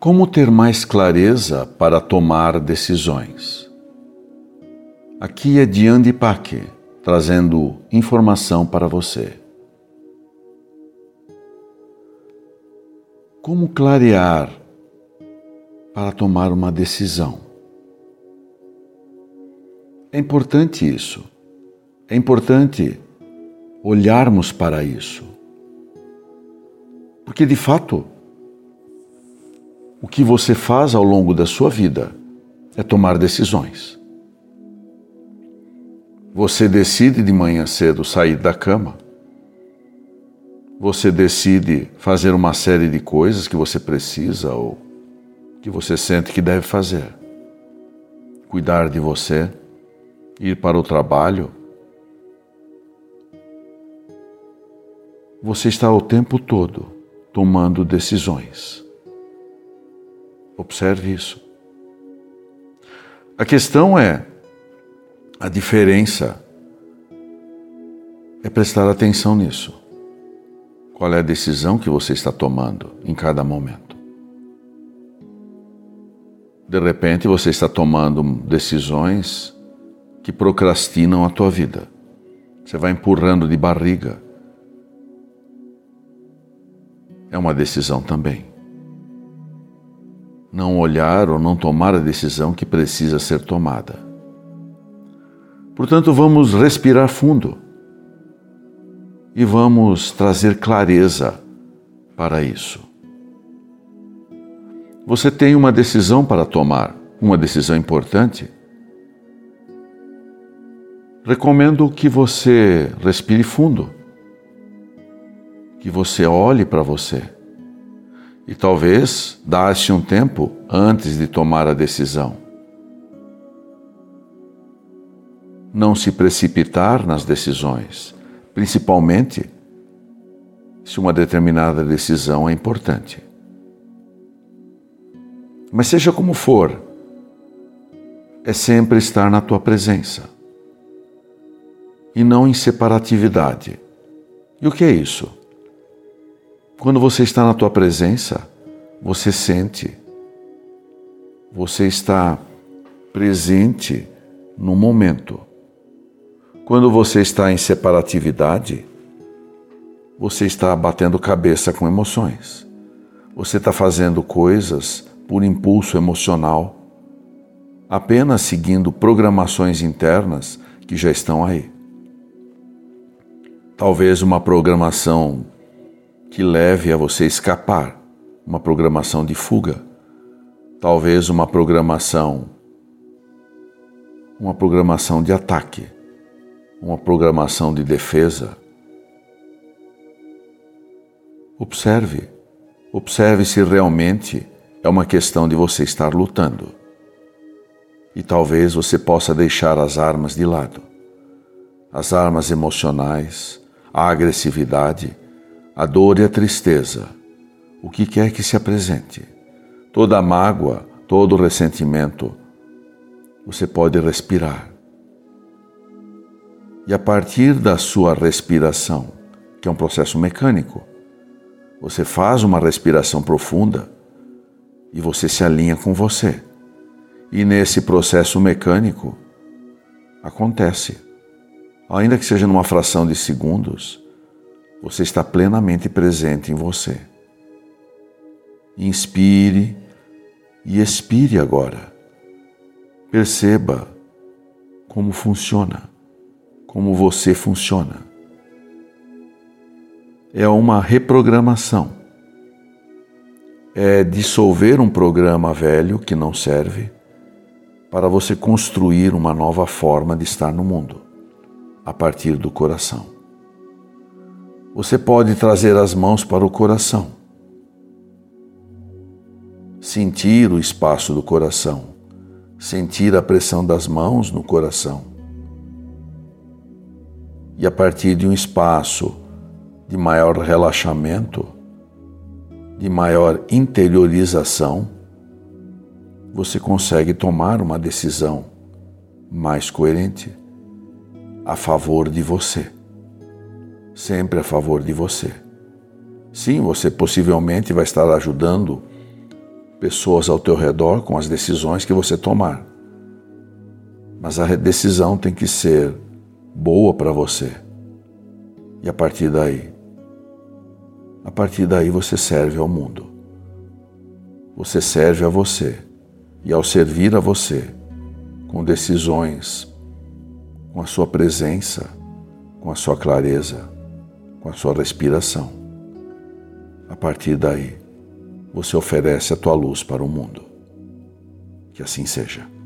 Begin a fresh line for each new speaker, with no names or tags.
Como ter mais clareza para tomar decisões? Aqui é Diane Paque trazendo informação para você. Como clarear para tomar uma decisão? É importante isso. É importante olharmos para isso. Porque de fato, o que você faz ao longo da sua vida é tomar decisões. Você decide de manhã cedo sair da cama. Você decide fazer uma série de coisas que você precisa ou que você sente que deve fazer. Cuidar de você, ir para o trabalho. Você está o tempo todo tomando decisões. Observe isso. A questão é a diferença é prestar atenção nisso. Qual é a decisão que você está tomando em cada momento? De repente você está tomando decisões que procrastinam a tua vida. Você vai empurrando de barriga. É uma decisão também não olhar ou não tomar a decisão que precisa ser tomada. Portanto, vamos respirar fundo e vamos trazer clareza para isso. Você tem uma decisão para tomar, uma decisão importante. Recomendo que você respire fundo, que você olhe para você e talvez dar-se um tempo antes de tomar a decisão. Não se precipitar nas decisões, principalmente se uma determinada decisão é importante. Mas seja como for, é sempre estar na tua presença e não em separatividade. E o que é isso? Quando você está na tua presença, você sente, você está presente no momento. Quando você está em separatividade, você está batendo cabeça com emoções. Você está fazendo coisas por impulso emocional, apenas seguindo programações internas que já estão aí. Talvez uma programação que leve a você escapar, uma programação de fuga, talvez uma programação uma programação de ataque, uma programação de defesa. Observe, observe se realmente é uma questão de você estar lutando. E talvez você possa deixar as armas de lado. As armas emocionais, a agressividade, a dor e a tristeza, o que quer que se apresente, toda a mágoa, todo o ressentimento, você pode respirar. E a partir da sua respiração, que é um processo mecânico, você faz uma respiração profunda e você se alinha com você. E nesse processo mecânico acontece, ainda que seja numa fração de segundos, você está plenamente presente em você. Inspire e expire agora. Perceba como funciona, como você funciona. É uma reprogramação. É dissolver um programa velho que não serve para você construir uma nova forma de estar no mundo, a partir do coração você pode trazer as mãos para o coração. Sentir o espaço do coração, sentir a pressão das mãos no coração. E a partir de um espaço de maior relaxamento, de maior interiorização, você consegue tomar uma decisão mais coerente a favor de você sempre a favor de você. Sim, você possivelmente vai estar ajudando pessoas ao teu redor com as decisões que você tomar. Mas a decisão tem que ser boa para você. E a partir daí, a partir daí você serve ao mundo. Você serve a você. E ao servir a você, com decisões, com a sua presença, com a sua clareza, com a sua respiração, a partir daí, você oferece a tua luz para o mundo. Que assim seja.